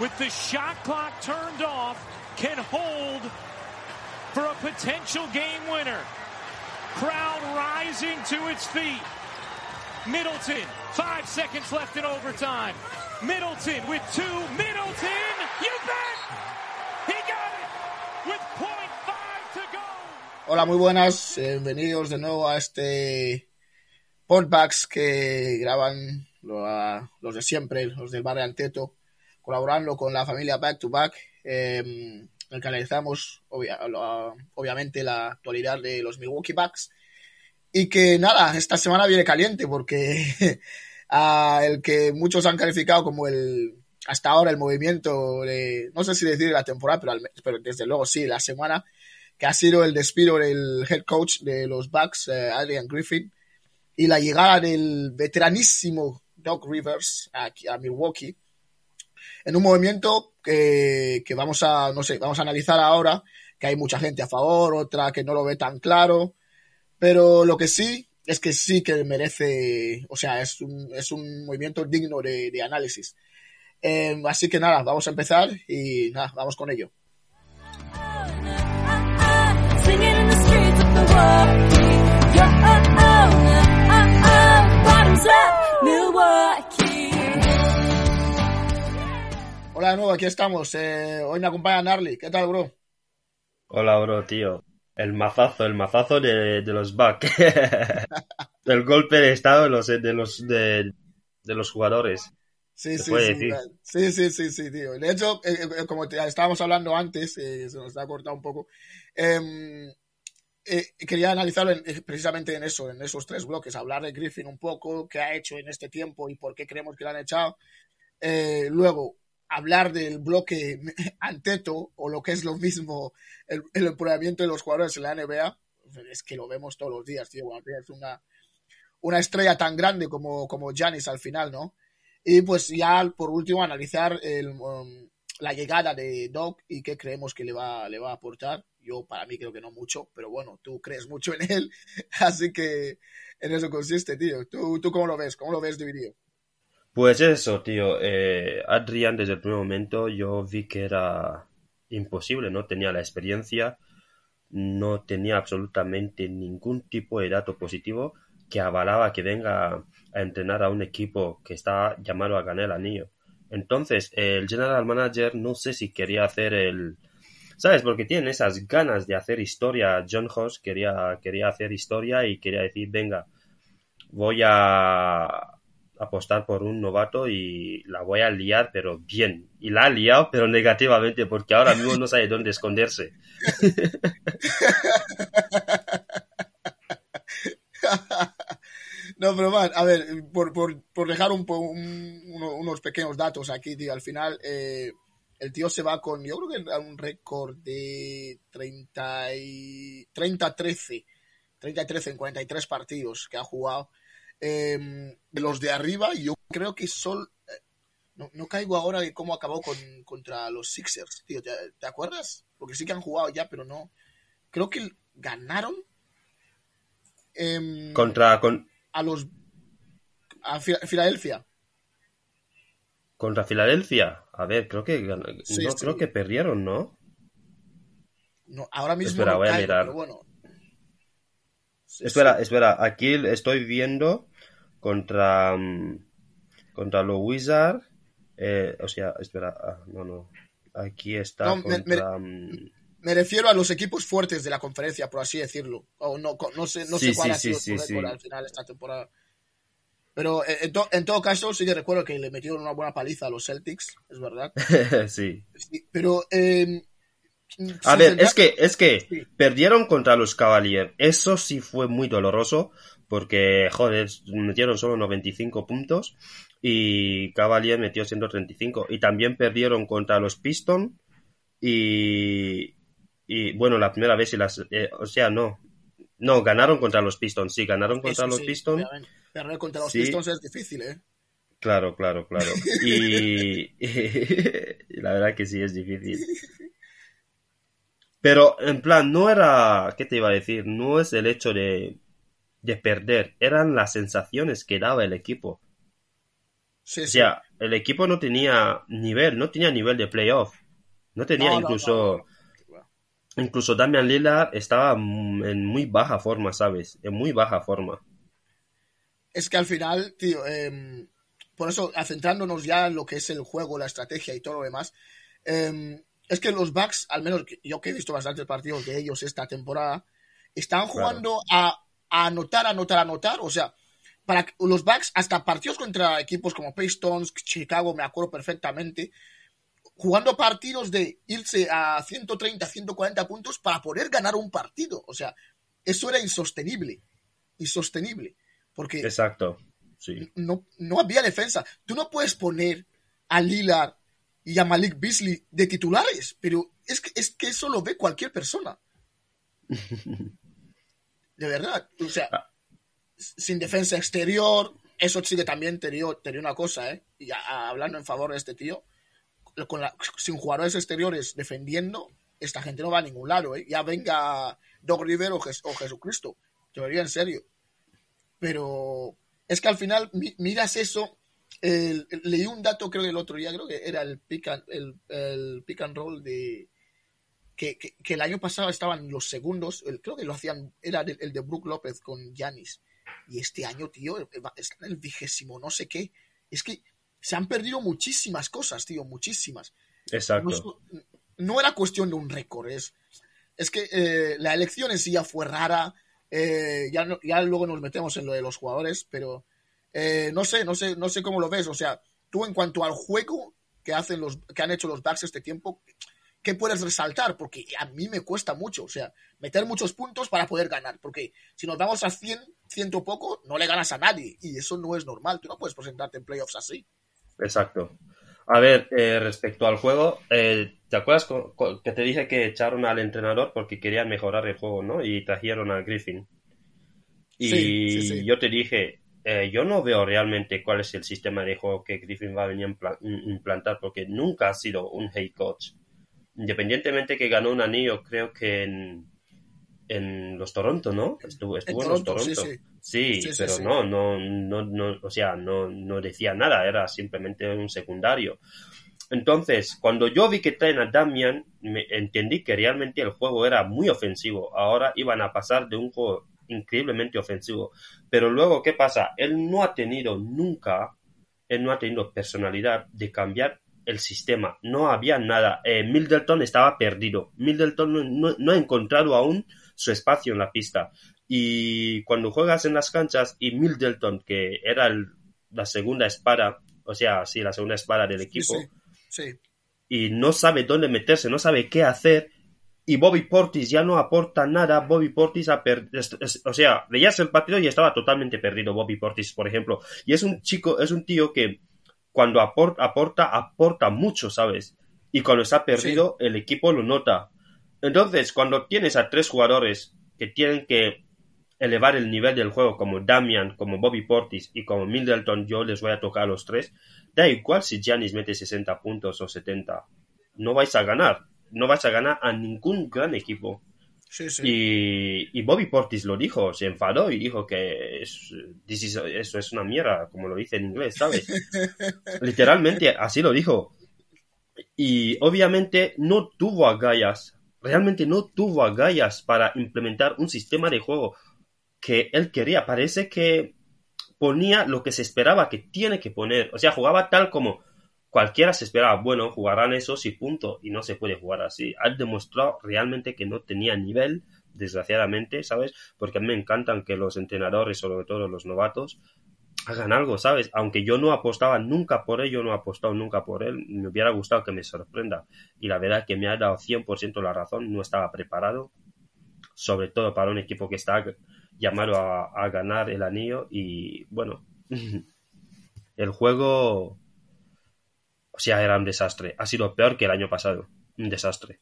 with the shot clock turned off, can hold for a potential game winner. Crowd rising to its feet. Middleton, five seconds left in overtime. Middleton with two. Middleton, you bet! He got it with point five to go. Hola, muy buenas. Bienvenidos de nuevo a este podbacks que graban los de siempre, los del barrio Anteto, colaborando con la familia Back to Back, eh, en el que analizamos obviamente la actualidad de los Milwaukee Bucks. Y que nada, esta semana viene caliente porque el que muchos han calificado como el hasta ahora el movimiento de, no sé si decir la temporada, pero, pero desde luego sí, la semana, que ha sido el despido del head coach de los Bucks, eh, Adrian Griffin, y la llegada del veteranísimo Doc Rivers aquí a Milwaukee, en un movimiento que, vamos a, no sé, vamos a analizar ahora, que hay mucha gente a favor, otra que no lo ve tan claro, pero lo que sí es que sí que merece, o sea, es un, es un movimiento digno de, análisis. Eh, así que nada, vamos a empezar y nada, vamos con ello. Hola de nuevo, aquí estamos. Eh, hoy me acompaña Narly. ¿Qué tal, bro? Hola, bro, tío. El mazazo, el mazazo de, de los Bucks. el golpe de estado de los, de los, de, de los jugadores. Sí, sí, sí, sí, sí, sí, sí, tío. De hecho, eh, eh, como te, estábamos hablando antes, eh, se nos ha cortado un poco, eh, quería analizarlo en, precisamente en eso, en esos tres bloques, hablar de Griffin un poco, qué ha hecho en este tiempo y por qué creemos que lo han echado. luego, hablar del bloque anteto o lo que es lo mismo el, el de los jugadores en la NBA, es que lo vemos todos los días, tío. Es una, una estrella tan grande como, como Giannis al final, ¿no? Y pues ya por último analizar el, um, la llegada de Doc y qué creemos que le va, le va a aportar. Yo para mí creo que no mucho, pero bueno, tú crees mucho en él, así que en eso consiste, tío. ¿Tú, tú cómo lo ves? ¿Cómo lo ves dividido? Pues eso, tío. Eh, Adrian, desde el primer momento yo vi que era imposible, no tenía la experiencia, no tenía absolutamente ningún tipo de dato positivo que avalaba que venga a entrenar a un equipo que está llamado a ganar el anillo. Entonces, el general manager no sé si quería hacer el... ¿Sabes? Porque tiene esas ganas de hacer historia. John Hoss quería, quería hacer historia y quería decir, venga, voy a apostar por un novato y la voy a liar, pero bien. Y la ha liado, pero negativamente, porque ahora mismo no sabe dónde esconderse. No, pero man, a ver, por, por, por dejar un, un, unos pequeños datos aquí, tío, al final eh, el tío se va con, yo creo que un récord de 30 y, 30-13, 30-13 en 43 partidos que ha jugado. Eh, de los de arriba, yo creo que son... Eh, no, no, caigo ahora de cómo acabó con, contra los Sixers, tío, ¿te, ¿te acuerdas? Porque sí que han jugado ya, pero no... Creo que ganaron eh, contra con a los a Filadelfia. Contra Filadelfia. A ver, creo que sí, no sí. creo que perdieron, ¿no? No, ahora mismo espera, no voy a mirar. pero bueno. Espera, espera, aquí estoy viendo contra um, contra los Wizards, eh, o sea, espera, ah, no, no. Aquí está No, me- contra me- Me refiero a los equipos fuertes de la conferencia, por así decirlo. O no, no sé, no Sí, sé cuál sí, ha sido sí, al final esta temporada. Pero eh, en, to- en todo caso, sí que recuerdo que le metieron una buena paliza a los Celtics, es verdad. sí. Pero eh, A ver, es que, es que perdieron contra los Cavaliers. Eso sí fue muy doloroso. Porque, joder, metieron solo 95 puntos. Y Cavaliers metió 135. Y también perdieron contra los Pistons. Y, y bueno, la primera vez y las, eh, o sea, no. No, ganaron contra los Pistons. Sí, ganaron contra Eso los sí, Pistons. Perder contra los Sí. Pistons es difícil, ¿eh? Claro, claro, claro. Y, y la verdad que sí es difícil. Pero en plan, no era, ¿qué te iba a decir? No es el hecho de, de perder, eran las sensaciones que daba el equipo. Sí, O sí. sea, el equipo no tenía nivel, no tenía nivel de playoff. No tenía No, no, incluso... Incluso Damian Lillard estaba en muy baja forma, ¿sabes? En muy baja forma. Es que al final, tío, em, por eso, centrándonos ya en lo que es el juego, la estrategia y todo lo demás, em, es que los Bucks, al menos yo que he visto bastantes partidos de ellos esta temporada, están jugando a, a anotar, anotar, anotar. O sea, para los Bucks, hasta partidos contra equipos como Pistons, Chicago, me acuerdo perfectamente, jugando partidos de irse a 130, 140 puntos para poder ganar un partido. O sea, eso era insostenible. Insostenible. Porque Exacto. Sí. no, no había defensa. Tú no puedes poner a Lillard y a Malik Beasley de titulares, pero es que, es que eso lo ve cualquier persona. De verdad. O sea, sin defensa exterior, eso sí que también te dio, te dio una cosa, ¿eh? Y a- hablando en favor de este tío, con la- sin jugadores exteriores defendiendo, esta gente no va a ningún lado, ¿eh? Ya venga Doc Rivero o, Jes- o Jesucristo. Te lo diría en serio. Pero es que al final mi- miras eso. el- el- leí un dato, creo que el otro día, creo que era el pick and, el, el pick and roll de. Que, que- que el año pasado estaban los segundos, el- creo que lo hacían, era el, el de Brook López con Yanis. Y este año, tío, va- está en el vigésimo, no sé qué. Es que se han perdido muchísimas cosas, tío, muchísimas. Exacto. No, no era cuestión de un récord, es, es que eh, la elección en sí ya fue rara, eh, ya, no- ya luego nos metemos en lo de los jugadores, pero eh, no sé, no sé, no sé cómo lo ves, o sea, tú en cuanto al juego que hacen los, que han hecho los Bucks este tiempo, ¿qué puedes resaltar? Porque a mí me cuesta mucho, o sea, meter muchos puntos para poder ganar, porque si nos vamos a 100, ciento poco, no le ganas a nadie, y eso no es normal, tú no puedes presentarte en playoffs así. Exacto. A ver, eh, respecto al juego, eh, ¿te acuerdas que te dije que echaron al entrenador porque querían mejorar el juego, ¿no? Y trajeron a Griffin. Y Sí, sí, sí. yo te dije, eh, yo no veo realmente cuál es el sistema de juego que Griffin va a venir a impla- im- implantar porque nunca ha sido un head coach. Independientemente que ganó un anillo, creo que en, en los Toronto, ¿no? Estuvo, estuvo en, los Toronto, sí, Toronto. sí. Sí, Sí, sí, pero no, no, no, no, o sea, no, no decía nada, era simplemente un secundario. Entonces, cuando yo vi que traen a Damian, me entendí que realmente el juego era muy ofensivo. Ahora iban a pasar de un juego increíblemente ofensivo. Pero luego, ¿qué pasa? Él no ha tenido nunca, él no ha tenido personalidad de cambiar el sistema. No había nada. Eh, Middleton estaba perdido. Middleton no, no- ha encontrado aún su espacio en la pista. Y cuando juegas en las canchas y Middleton, que era el- la segunda espada, o sea, sí, la segunda espada del equipo, Sí, sí. y no sabe dónde meterse, no sabe qué hacer. Y Bobby Portis ya no aporta nada. Bobby Portis ha per- es- es- o sea, veías el partido y estaba totalmente perdido Bobby Portis, por ejemplo. Y es un chico, es un tío que cuando aporta, aporta, aporta mucho, ¿sabes? Y cuando está perdido, el equipo lo nota. Entonces, cuando tienes a tres jugadores que tienen que elevar el nivel del juego, como Damian, como Bobby Portis y como Middleton, yo les voy a tocar a los tres. Da igual si Giannis mete 60 puntos o 70. No vais a ganar. No vais a ganar a ningún gran equipo. Sí, sí. Y, y Bobby Portis lo dijo, se enfadó y dijo que es- is- eso es una mierda, como lo dice en inglés, ¿sabes? Literalmente, así lo dijo. Y obviamente no tuvo agallas, realmente no tuvo agallas para implementar un sistema de juego que él quería. Parece que ponía lo que se esperaba que tiene que poner. O sea, jugaba tal como cualquiera se esperaba. Bueno, jugarán esos y punto. Y no se puede jugar así. Ha demostrado realmente que no tenía nivel, desgraciadamente, ¿sabes? Porque a mí me encantan que los entrenadores, sobre todo los novatos, hagan algo, ¿sabes? Aunque yo no apostaba nunca por él, yo no he apostado nunca por él, me hubiera gustado que me sorprenda. Y la verdad que me ha dado 100% la razón, no estaba preparado, sobre todo para un equipo que está llamado a, a ganar el anillo y bueno, el juego, o sea, era un desastre, ha sido peor que el año pasado, un desastre.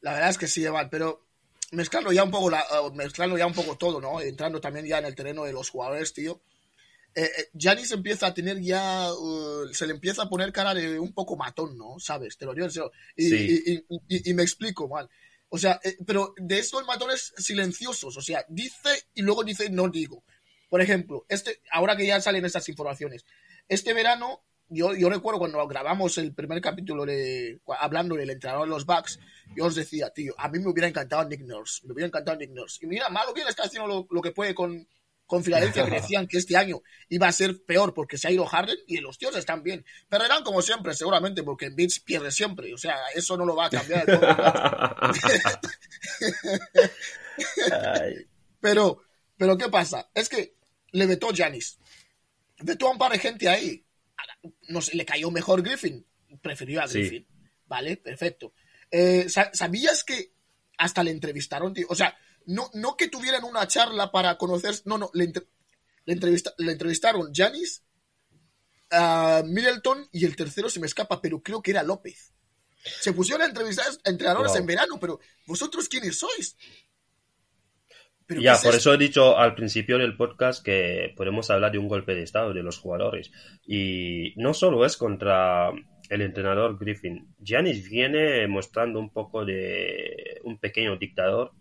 La verdad es que sí, Evan, pero mezclando ya un poco la, eh, mezclando ya un poco todo, ¿no? Entrando también ya en el terreno de los jugadores, tío. Eh, eh, Giannis empieza a tener ya, uh, se le empieza a poner cara de un poco matón, ¿no? ¿Sabes? Te lo digo en serio. Y, Sí. y- y- y- y me explico, man. O sea, eh, pero de estos matones silenciosos, o sea, dice y luego dice no digo. Por ejemplo, este, ahora que ya salen estas informaciones, este verano yo, yo recuerdo cuando grabamos el primer capítulo de, hablando del entrenador de los Bucks, yo os decía, tío, a mí me hubiera encantado Nick Nurse, me hubiera encantado Nick Nurse. Y mira, malo bien está haciendo lo, lo que puede con, con Filadelfia, que decían que este año iba a ser peor porque se ha ido Harden y los tíos están bien. Perderán como siempre, seguramente, porque Beats pierde siempre. O sea, eso no lo va a cambiar. pero, pero, ¿qué pasa? Es que le vetó Janis. Vetó a un par de gente ahí. No sé, le cayó mejor Griffin. Prefirió a Griffin. Vale, perfecto. Eh, ¿Sabías que hasta le entrevistaron, tío? O sea, no, no que tuvieran una charla para conocer, no, no, le, entrevistaron Janis, a Middleton y el tercero se me escapa, pero creo que era López. Se pusieron a entrevistar entrenadores en verano, pero ¿vosotros quiénes sois? Ya, por eso he dicho al principio del podcast que podemos hablar de un golpe de estado de los jugadores. Y no solo es contra el entrenador Griffin. Giannis viene mostrando un poco de un pequeño dictador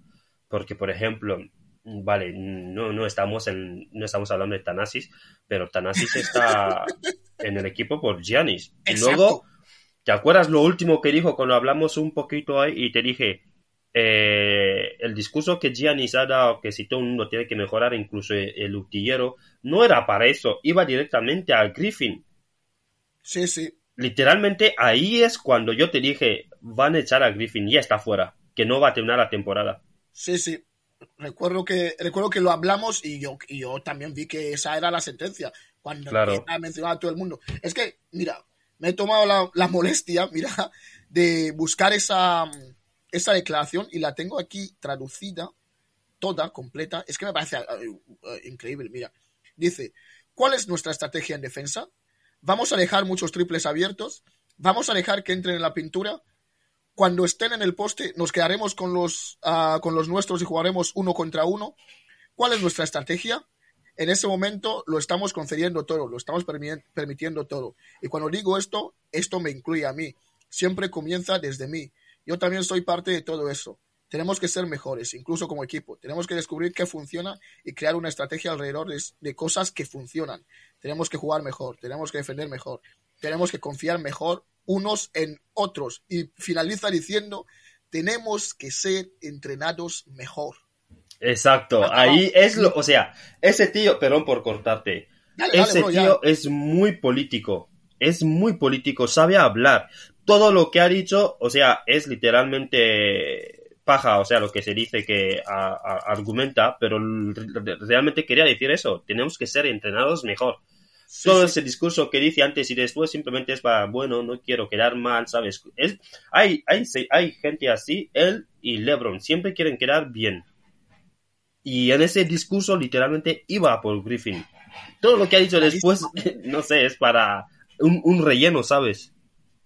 porque, por ejemplo, vale, no, no, estamos, en, no estamos hablando de Tanasis, pero Tanasis está en el equipo por Giannis. Y luego, ¿te acuerdas lo último que dijo cuando hablamos un poquito ahí y te dije, eh, el discurso que Giannis ha dado, que si todo el mundo tiene que mejorar, incluso el, utillero, no era para eso, iba directamente a Griffin. Sí, sí. Literalmente ahí es cuando yo te dije, van a echar a Griffin, ya está fuera, que no va a terminar la temporada. Sí, sí. Recuerdo que, recuerdo que lo hablamos y yo, y yo también vi que esa era la sentencia. Cuando claro. mencionado a todo el mundo. Es que, mira, me he tomado la, molestia, mira, de buscar esa, esa declaración y la tengo aquí traducida, toda, completa. Es que me parece eh, eh, increíble, mira. Dice, ¿cuál es nuestra estrategia en defensa? Vamos a dejar muchos triples abiertos. Vamos a dejar que entren en la pintura cuando estén en el poste, nos quedaremos con los, uh, con los nuestros y jugaremos uno contra uno. ¿Cuál es nuestra estrategia? En ese momento lo estamos concediendo todo, lo estamos permitiendo todo. Y cuando digo esto, esto me incluye a mí. Siempre comienza desde mí. Yo también soy parte de todo eso. Tenemos que ser mejores, incluso como equipo. Tenemos que descubrir qué funciona y crear una estrategia alrededor de, de cosas que funcionan. Tenemos que jugar mejor, tenemos que defender mejor, tenemos que confiar mejor unos en otros. Y finaliza diciendo, tenemos que ser entrenados mejor. Exacto, ahí es lo, o sea, ese tío, perdón por cortarte, ese tío es muy político, es muy político, sabe hablar. Todo lo que ha dicho, o sea, es literalmente paja, o sea, lo que se dice que argumenta, pero realmente quería decir eso, tenemos que ser entrenados mejor. Todo ese discurso que dice antes y después simplemente es para, bueno, no quiero quedar mal, ¿sabes? Es, hay, hay, hay gente así, él y LeBron, siempre quieren quedar bien. Y en ese discurso literalmente iba por Griffin. Todo lo que ha dicho después, no sé, es para un, relleno, ¿sabes?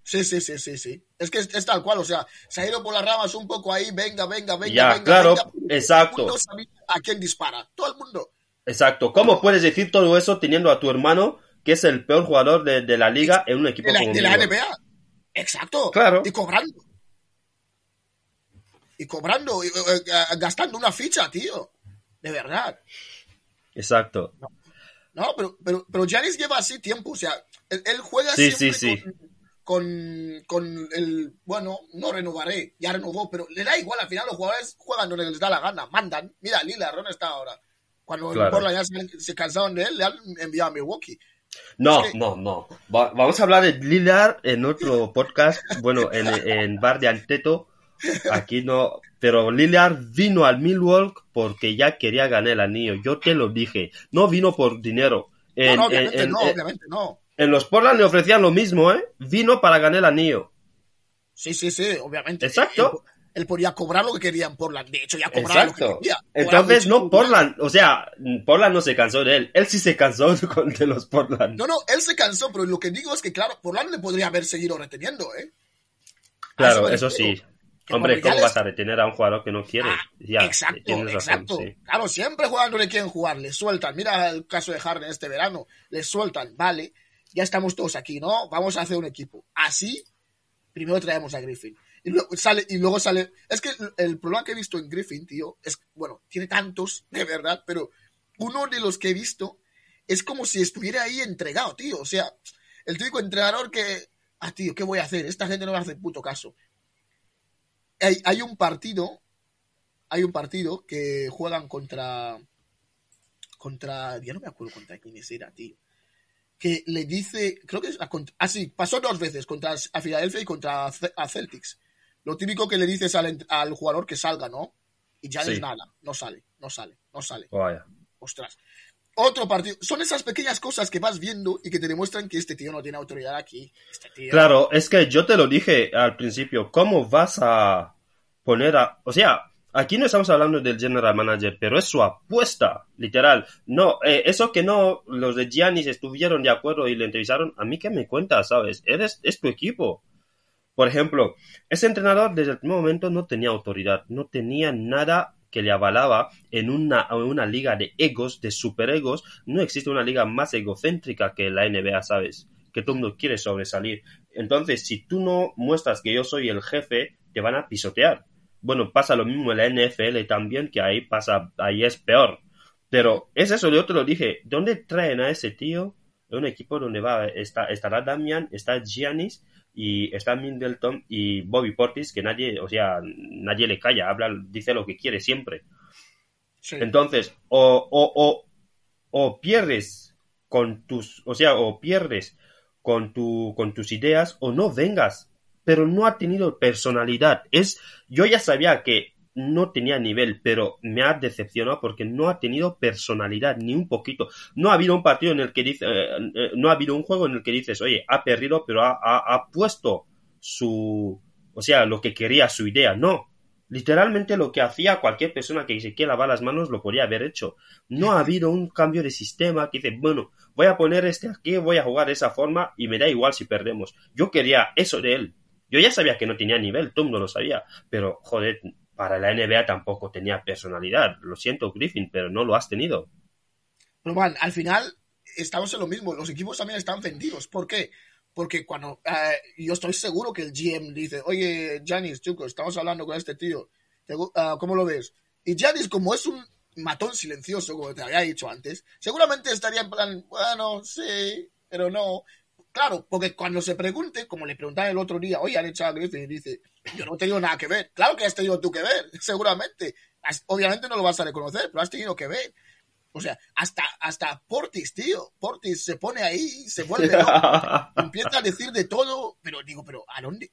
Sí, sí, sí, sí, sí. Es que es, tal cual, o sea, se ha ido por las ramas un poco ahí, venga, venga, venga, ya, venga. Claro, exacto. a quién dispara, todo el mundo. Exacto. ¿Cómo puedes decir todo eso teniendo a tu hermano, que es el peor jugador de, la liga, en un equipo de la, como de la NBA? Exacto. Claro. Y cobrando. Y cobrando, y, eh, eh, gastando una ficha, tío. De verdad. Exacto. No, pero, pero, pero Giannis lleva así tiempo. O sea, él, juega sí, siempre sí, sí. Con, con, el. Bueno, no renovaré, ya renovó, pero le da igual. Al final los jugadores juegan donde les da la gana, mandan. Mira, Lila, ¿dónde está ahora? Cuando Portland ya se, cansaron de él, le han enviado a Milwaukee. No, no, no. vamos a hablar de Lillard en otro podcast, bueno, en, en Bar de Anteto. Aquí no, pero Lillard vino al Milwaukee porque ya quería ganar el anillo. Yo te lo dije. No vino por dinero. En, no, obviamente no, obviamente no. En los Portland le ofrecían lo mismo, ¿eh? Vino para ganar el anillo. Sí, sí, sí, obviamente. Exacto él podía cobrar lo que quería en Portland. De hecho, ya cobraba lo que quería. Entonces, no Portland, o sea, Portland no se cansó de él. Él sí se cansó de los Portland. No, no, él se cansó, pero lo que digo es que, claro, Portland le podría haber seguido reteniendo, ¿eh? Claro, eso, sí. Hombre, ¿cómo vas a retener a un jugador que no quiere? Ah, ya, exacto, exacto. Claro, siempre juegan donde quieren jugar, le sueltan. Mira el caso de Harden este verano, le sueltan, vale, ya estamos todos aquí, ¿no? Vamos a hacer un equipo. Así, primero traemos a Griffin. Y luego sale, y luego sale. Es que el problema que he visto en Griffin, tío, es, bueno, tiene tantos, de verdad, pero uno de los que he visto es como si estuviera ahí entregado, tío. O sea, el típico entrenador que, ah, tío, ¿qué voy a hacer? Esta gente no me hace puto caso. Hay, hay un partido, hay un partido que juegan contra, contra, ya no me acuerdo contra quién era, tío. Que le dice, creo que es, ah, sí, pasó dos veces contra a Filadelfia y contra a Celtics. Lo típico que le dices al, al jugador que salga, ¿no? Y ya no es nada, no sale, no sale, no sale. Vaya. Ostras. Otro partido. Son esas pequeñas cosas que vas viendo y que te demuestran que este tío no tiene autoridad aquí. Este claro, es que yo te lo dije al principio. ¿Cómo vas a poner a. O sea, aquí no estamos hablando del general manager, pero es su apuesta, literal. No, eh, eso que no, los de Giannis estuvieron de acuerdo y le entrevistaron, a mí que me cuentas, ¿sabes? Eres, es tu equipo. Por ejemplo, ese entrenador desde el primer momento no tenía autoridad, no tenía nada que le avalaba en una, una liga de egos, de superegos. No existe una liga más egocéntrica que la NBA, ¿sabes? Que todo el mundo quiere sobresalir. Entonces, si tú no muestras que yo soy el jefe, te van a pisotear. Bueno, pasa lo mismo en la NFL también, que ahí pasa, ahí es peor. Pero es eso, yo te lo dije, ¿dónde traen a ese tío? Un equipo donde va, está, estará Damian, está Giannis, y está Middleton y Bobby Portis, que nadie, o sea, nadie le calla, habla, dice lo que quiere siempre. Entonces, o, o, o, o, pierdes con tus, o sea, o pierdes con, tu, con tus ideas o no vengas, pero no ha tenido personalidad. Es, yo ya sabía que no tenía nivel, pero me ha decepcionado porque no ha tenido personalidad ni un poquito. No ha habido un partido en el que dice, eh, eh, no ha habido un juego en el que dices, oye, ha perdido, pero ha, ha, puesto su, o sea, lo que quería, su idea. No, Literalmente lo que hacía cualquier persona que se quiera lavar las manos lo podría haber hecho. No ha habido un cambio de sistema que dice, bueno, voy a poner este aquí, voy a jugar de esa forma y me da igual si perdemos. Yo quería eso de él. Yo ya sabía que no tenía nivel, Tom no lo sabía, pero joder, para la NBA tampoco tenía personalidad. Lo siento, Griffin, pero no lo has tenido. Pero, man, al final estamos en lo mismo. Los equipos también están vendidos. ¿Por qué? Porque cuando eh, yo estoy seguro que el GM dice, oye, Janis, chicos, estamos hablando con este tío, ah, ¿cómo lo ves? Y Janis, como es un matón silencioso, como te había dicho antes, seguramente estaría en plan, bueno, sí, pero no. Claro, porque cuando se pregunte, como le preguntaban el otro día, oye, han echado a Griffin y dice, yo no he tenido nada que ver. Claro que has tenido tú que ver, seguramente. obviamente no lo vas a reconocer, pero has tenido que ver. O sea, hasta, hasta Portis, tío. Portis se pone ahí, se vuelve empieza a decir de todo, pero digo, pero ¿a dónde?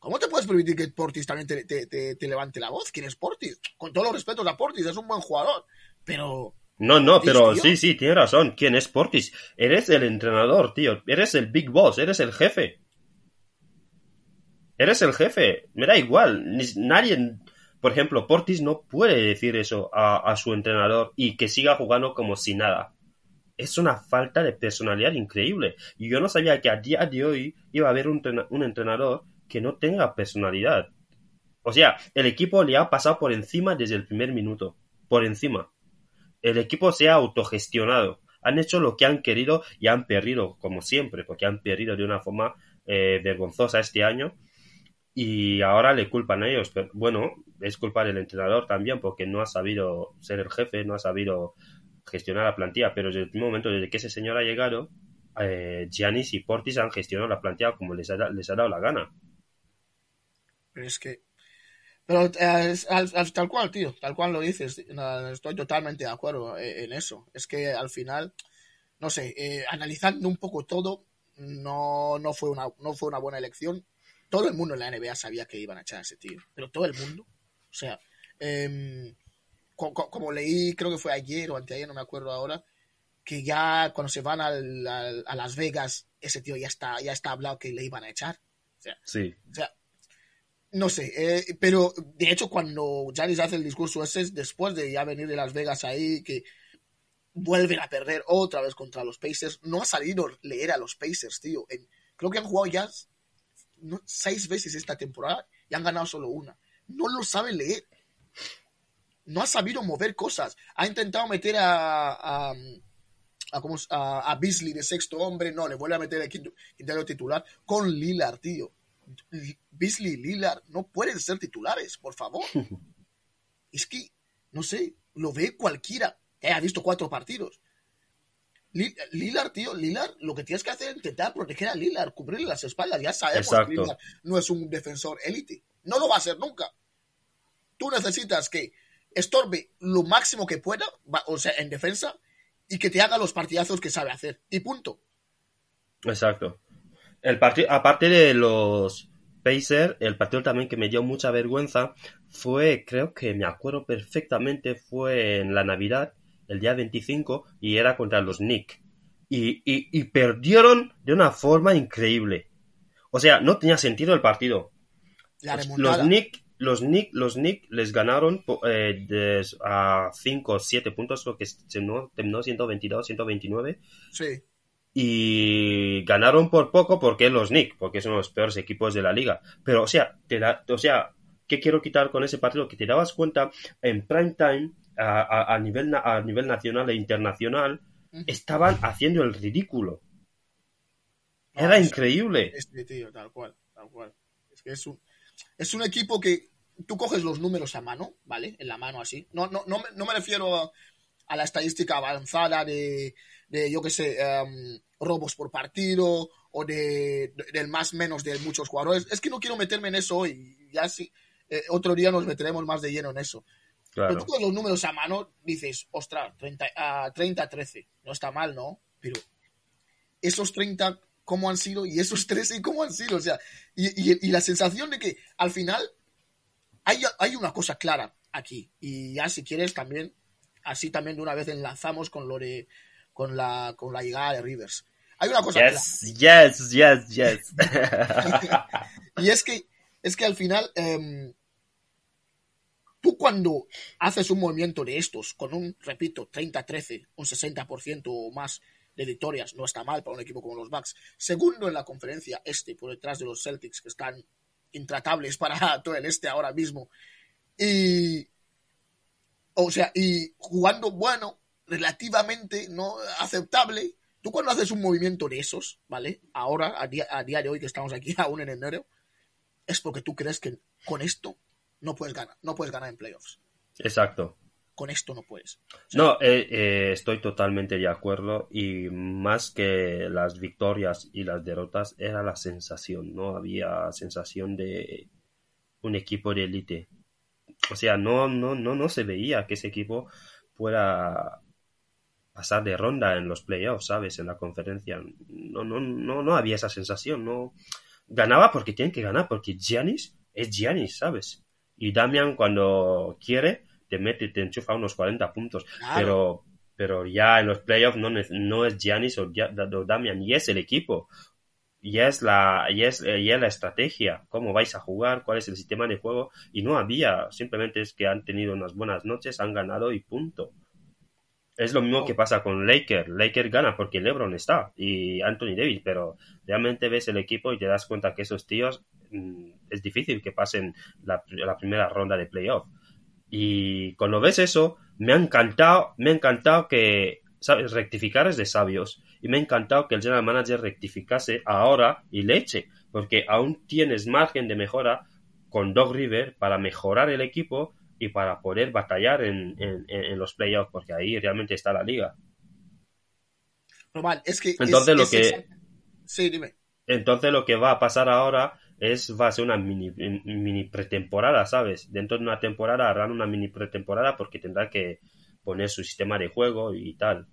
¿Cómo te puedes permitir que Portis también te, te, te levante la voz? ¿Quién es Portis? Con todos los respetos a Portis, es un buen jugador, pero no, no, pero sí, sí, tiene razón. ¿Quién es Portis? Eres el entrenador, tío. Eres el big boss, eres el jefe. Eres el jefe. Me da igual. Nadie, por ejemplo, Portis no puede decir eso a, su entrenador y que siga jugando como si nada. Es una falta de personalidad increíble. Y yo no sabía que a día de hoy iba a haber un, un entrenador que no tenga personalidad. O sea, el equipo le ha pasado por encima desde el primer minuto. Por encima el equipo se ha autogestionado. Han hecho lo que han querido y han perdido, como siempre, porque han perdido de una forma eh, vergonzosa este año. Y ahora le culpan a ellos. Pero, bueno, es culpa del entrenador también, porque no ha sabido ser el jefe, no ha sabido gestionar la plantilla. Pero desde el momento desde que ese señor ha llegado, eh, Giannis y Portis han gestionado la plantilla como les ha, les ha dado la gana. Pero es que pero eh, tal cual, tío, tal cual lo dices, estoy totalmente de acuerdo eh, en eso. Es que al final, no sé, eh, analizando un poco todo, no, no, fue una, no fue una buena elección. Todo el mundo en la NBA sabía que iban a echar a ese tío, pero todo el mundo. O sea, em, como, leí, creo que fue ayer o anteayer, no me acuerdo ahora, que ya cuando se van a Las Vegas, ese tío ya está, ya está hablado que le iban a echar. O sea, sí. O sea, no sé, eh, pero de hecho cuando Janis hace el discurso ese es después de ya venir de Las Vegas ahí, que vuelven a perder otra vez contra los Pacers, no ha salido leer a los Pacers, tío. creo que han jugado ya seis veces esta temporada y han ganado solo una. No lo sabe leer. No ha sabido mover cosas. Ha intentado meter a, a, a, a Beasley de sexto hombre, no, le vuelve a meter el quinto titular con Lillard, tío. Beasley y Lillard no pueden ser titulares, por favor. es que, no sé, lo ve cualquiera que haya visto cuatro partidos. Lilar, tío, Lilar, lo que tienes que hacer es intentar proteger a Lilar, cubrirle las espaldas. Ya sabemos Exacto. que Lilar no es un defensor élite. No lo va a ser nunca. Tú necesitas que estorbe lo máximo que pueda, o sea, en defensa, y que te haga los partidazos que sabe hacer. Y punto. Exacto. El partido, aparte de los Pacers, el partido también que me dio mucha vergüenza fue, creo que me acuerdo perfectamente, fue en la Navidad, el día 25, y era contra los Knicks. Y, y, y perdieron de una forma increíble. O sea, no tenía sentido el partido. La Los. Knicks, los Knicks, los Knicks les ganaron eh, de- a 5 o 7 puntos, lo que se- no, terminó 122, 129 Sí. Y ganaron por poco porque los Knicks, porque son los peores equipos de la liga. Pero, o sea, te da- o sea, ¿qué quiero quitar con ese partido? Que te dabas cuenta en prime time, a, a- a nivel, a nivel nacional e internacional, estaban haciendo el ridículo. Era es- increíble. Este tío, tal cual, tal cual. Es que es un, es un equipo que tú coges los números a mano, ¿vale? En la mano así. No, no, no, me, no me refiero a, a la estadística avanzada de, de yo qué sé, em, robos por partido o de, de- del más menos de muchos jugadores. Es que no quiero meterme en eso hoy. Ya sí, eh, otro día nos meteremos más de lleno en eso. Pero Claro. tú con los números a mano dices, ostras, 30 a 30-13. No está mal, ¿no? Pero esos 30, ¿cómo han sido? Y esos 13, ¿cómo han sido? O sea, y, y- y la sensación de que al final hay, hay una cosa clara aquí. Y ya si quieres también, así también de una vez enlazamos con lo de, con la, con la llegada de Rivers. Hay una cosa. Yes, yes, yes, yes. Y es que, es que al final, em, tú cuando haces un movimiento de estos, con un, repito, 30-13, un 60% o más de victorias, no está mal para un equipo como los Bucks. Segundo en la conferencia este, por detrás de los Celtics, que están intratables para todo el este ahora mismo. Y, o sea, y jugando bueno, relativamente no aceptable. Tú cuando haces un movimiento de esos, ¿vale? Ahora, a día, a día de hoy que estamos aquí aún en enero, es porque tú crees que con esto no puedes ganar, no puedes ganar en playoffs. Exacto. Con esto no puedes. No, eh, eh, estoy totalmente de acuerdo y más que las victorias y las derrotas era la sensación, no había sensación de un equipo de élite. O sea, no, no, no, no se veía que ese equipo pueda pasar de ronda en los playoffs, ¿sabes? En la conferencia. No, no, no, no había esa sensación, no. Ganaba porque tienen que ganar, porque Giannis es Giannis, ¿sabes? Y Damian cuando quiere te mete, te enchufa unos 40 puntos. Claro. Pero, pero ya en los playoffs no, no es Giannis o, o Damian, y es el equipo. Ya es, la, es, ya es la estrategia, cómo vais a jugar, cuál es el sistema de juego. Y no había, simplemente es que han tenido unas buenas noches, han ganado y punto. Es lo mismo que pasa con Lakers. Lakers gana porque LeBron está y Anthony Davis, pero realmente ves el equipo y te das cuenta que esos tíos mm, es difícil que pasen la, la primera ronda de playoff. Y cuando ves eso, me ha encantado, me ha encantado que, ¿sabes? Rectificar es de sabios. Y me ha encantado que el general manager rectificase ahora y le eche, porque aún tienes margen de mejora con Doc River para mejorar el equipo y para poder batallar en, en- los playoffs, porque ahí realmente está la liga. Normal, es que. es- Entonces lo es que- Sí, dime. Entonces lo que va a pasar ahora es va a ser una mini, mini pretemporada, ¿sabes? Dentro de una temporada harán una mini pretemporada porque tendrá que poner su sistema de juego y tal.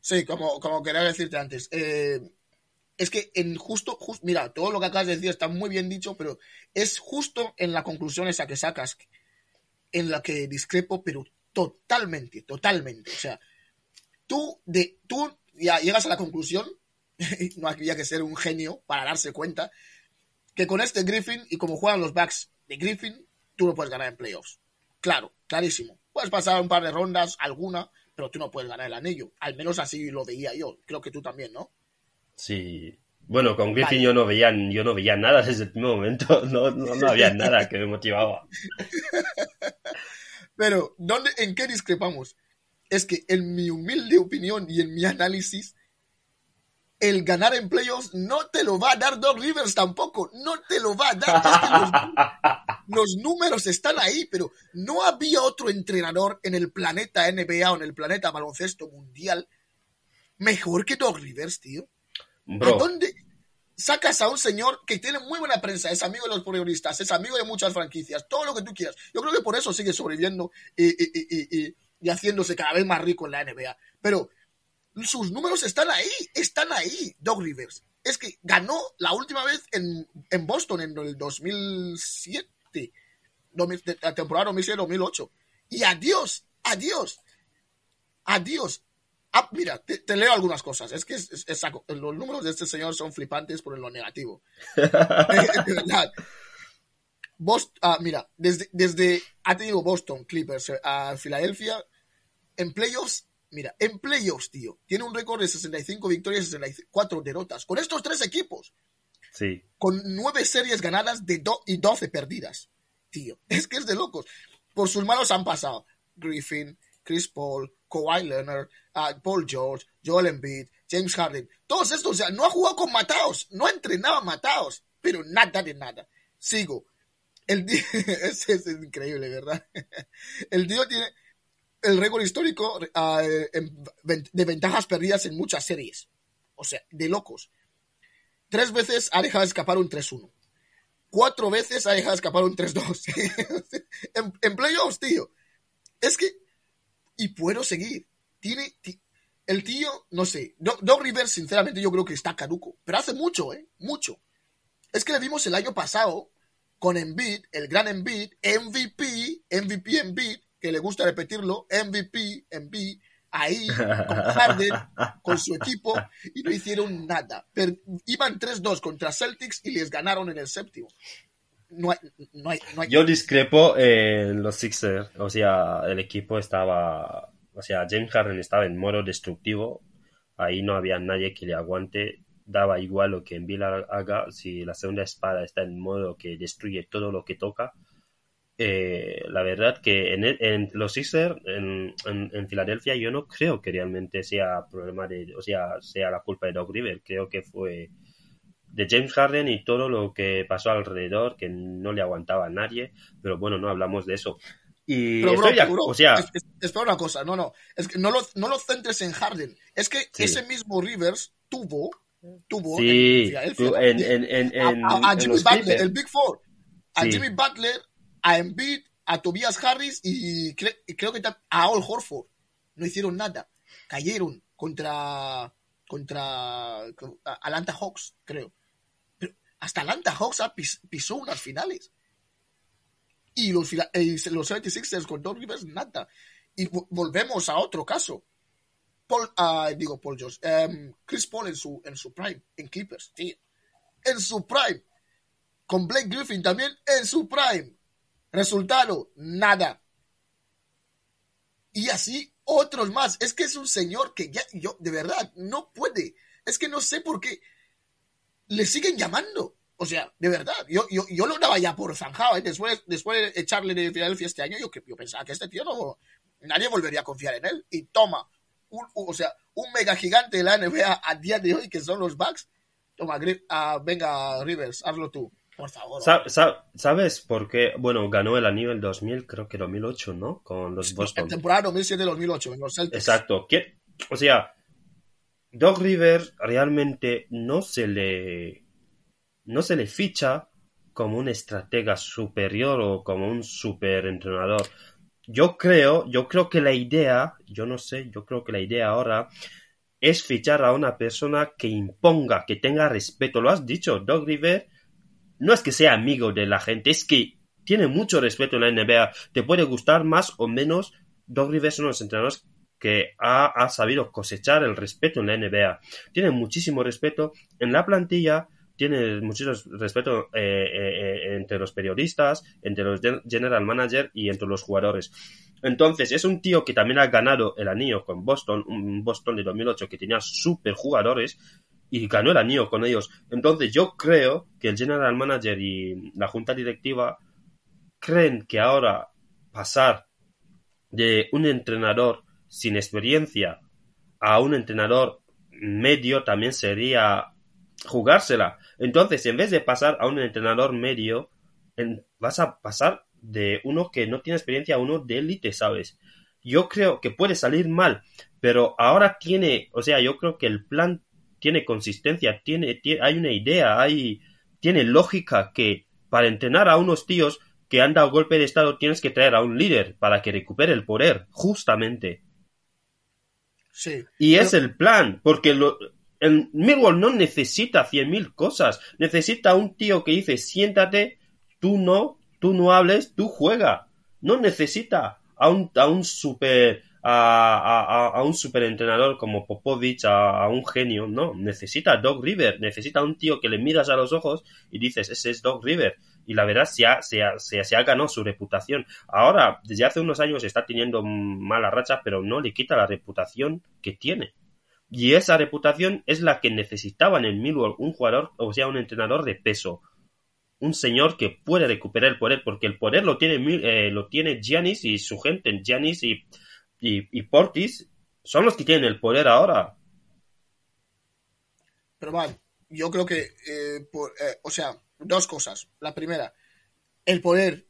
Sí, como, como quería decirte antes. eh, es que en justo, jus- mira, todo lo que acabas de decir está muy bien dicho, pero es justo en la conclusión esa que sacas en la que discrepo, pero totalmente, totalmente. O sea, tú, de, tú ya llegas a la conclusión, no había que ser un genio para darse cuenta, que con este Griffin y como juegan los backs de Griffin, tú no puedes ganar en playoffs. Claro, clarísimo. Puedes pasar un par de rondas, alguna, pero tú no puedes ganar el anillo. Al menos así lo veía yo. Creo que tú también, ¿no? Sí. Bueno, con Griffin Vale. yo no veía, yo no veía nada desde el primer momento. No, no, no había nada que me motivaba. Pero, ¿dónde, ¿en qué discrepamos? Es que en mi humilde opinión y en mi análisis, el ganar en playoffs no te lo va a dar Doc Rivers tampoco. No te lo va a dar. Es que los, los números están ahí, pero no había otro entrenador en el planeta NBA o en el planeta baloncesto mundial mejor que Doc Rivers, tío. ¿A dónde sacas a un señor que tiene muy buena prensa, es amigo de los periodistas, es amigo de muchas franquicias, todo lo que tú quieras? Yo creo que por eso sigue sobreviviendo y, y haciéndose cada vez más rico en la NBA. Pero sus números están ahí, están ahí, Doc Rivers es que ganó la última vez en, Boston en el 2007, la temporada 2007-2008. Y adiós, adiós, adiós. Ah, mira, te, leo algunas cosas. Es que es, los números de este señor son flipantes por lo negativo. de verdad. Ah, mira, desde, desde, ha tenido Boston, Clippers, eh, a Filadelfia, en playoffs Mira, en playoffs, tío, tiene un récord de 65 victorias y 64 derrotas. Con estos tres equipos. Sí. Con nueve series ganadas de y 12 perdidas. Tío, es que es de locos. Por sus manos han pasado Griffin, Chris Paul, Kawhi Leonard, uh, Paul George, Joel Embiid, James Harden. Todos estos, o sea, no ha jugado con mataos, no ha entrenado mataos, pero nada de nada. Sigo. El es, es increíble, ¿verdad? El tío tiene el récord histórico ah, de ventajas perdidas en muchas series. O sea, de locos. Tres veces ha dejado escapar un 3-1. Cuatro veces ha dejado escapar un 3-2. en, playoffs, tío. Es que... Y puedo seguir. Tiene... El tío, no sé. Doug Rivers, sinceramente, yo creo que está caduco. Pero hace mucho, ¿eh? Mucho. Es que le vimos el año pasado con Embiid, el gran Embiid, MVP, MVP Embiid, que le gusta repetirlo, MVP, MVP, ahí, con Harden, con su equipo, y no hicieron nada. Pero iban 3-2 contra Celtics y les ganaron en el séptimo. Yo discrepo en los Sixers, o sea, el equipo estaba, o sea, James Harden estaba en modo destructivo, ahí no había nadie que le aguante, daba igual lo que Embiid haga, si la segunda espada está en modo que destruye todo lo que toca, eh, la verdad que en, los Sixers en, en, Filadelfia yo no creo que realmente sea problema de, o sea, sea la culpa de Doug River. Creo que fue de James Harden y todo lo que pasó alrededor, que no le aguantaba a nadie, pero bueno, no hablamos de eso. Y o sea, espera una cosa, no, no, es que no lo, no lo centres en Harden, es que ese mismo Rivers tuvo, tuvo en, a, Jimmy Butler, el Big Four, a Jimmy Butler a Embiid, a Tobias Harris y, creo que a Al Horford. No hicieron nada. Cayeron contra contra Atlanta Hawks, creo. Hasta Atlanta Hawks pisó unas finales. Y los, los 76ers con dos Rivers, nada. Y volvemos a otro caso. Paul, digo Paul George, em, Chris Paul en su, en su prime, en Clippers, tío. En su prime. Con Blake Griffin también en su prime. Resultado, nada. Y así otros más. Es que es un señor que ya, yo, de verdad, no puede. Es que no sé por qué le siguen llamando. O sea, de verdad, yo, yo, yo lo daba ya por zanjado. ¿eh? Después, después de echarle de Filadelfia este año, yo, yo pensaba que este tío no. Nadie volvería a confiar en él. Y toma, o sea, un mega gigante de la NBA a día de hoy, que son los Bucks. Toma, uh, venga, Rivers, hazlo tú. Por favor. ¿Sabes por qué? Bueno, ganó el anillo el 2000, creo que 2008, ¿no? Con los Boston. En temporada 2007-2008, en los Celtics. Exacto. O sea, Doc Rivers realmente no se le no se le ficha como un estratega superior o como un super entrenador. Yo creo, yo creo que la idea, yo no sé, yo creo que la idea ahora es fichar a una persona que imponga, que tenga respeto. Lo has dicho, Doc Rivers no es que sea amigo de la gente, es que tiene mucho respeto en la NBA. Te puede gustar más o menos. Doug Rivers es uno de los entrenadores que ha, sabido cosechar el respeto en la NBA. Tiene muchísimo respeto en la plantilla, tiene muchísimo respeto eh, eh, entre los periodistas, entre los general manager y entre los jugadores. Entonces, es un tío que también ha ganado el anillo con Boston, un Boston de 2008 que tenía super jugadores y ganó el anillo con ellos. Entonces yo creo que el general manager y la junta directiva creen que ahora pasar de un entrenador sin experiencia a un entrenador medio también sería jugársela. Entonces, en vez de pasar a un entrenador medio, vas a pasar de uno que no tiene experiencia a uno de élite, ¿sabes? Yo creo que puede salir mal, pero ahora tiene, o sea, yo creo que el plan tiene consistencia, tiene, hay una idea, hay, tiene lógica que para entrenar a unos tíos que han dado golpe de estado tienes que traer a un líder para que recupere el poder, justamente. Sí. Y es el plan, porque lo, el Millwall no necesita cien mil cosas, necesita un tío que dice siéntate, tú no, tú no hables, tú juega. No necesita a un, a un super a, a, un superentrenador como Popovich, a, un genio, no, necesita a Doc River, necesita a un tío que le miras a los ojos y dices, ese es Doc River. Y la verdad se ha, se, ha, se, ha ganado su reputación. Ahora, desde hace unos años está teniendo mala racha, pero no le quita la reputación que tiene. Y esa reputación es la que necesitaba en Millwall un jugador, o sea, un entrenador de peso, un señor que puede recuperar el poder, porque el poder lo tiene, eh, lo tiene Giannis y su gente. Giannis y y, Portis son los que tienen el poder ahora. Pero man, yo creo que, eh, eh, o sea, dos cosas. La primera, el poder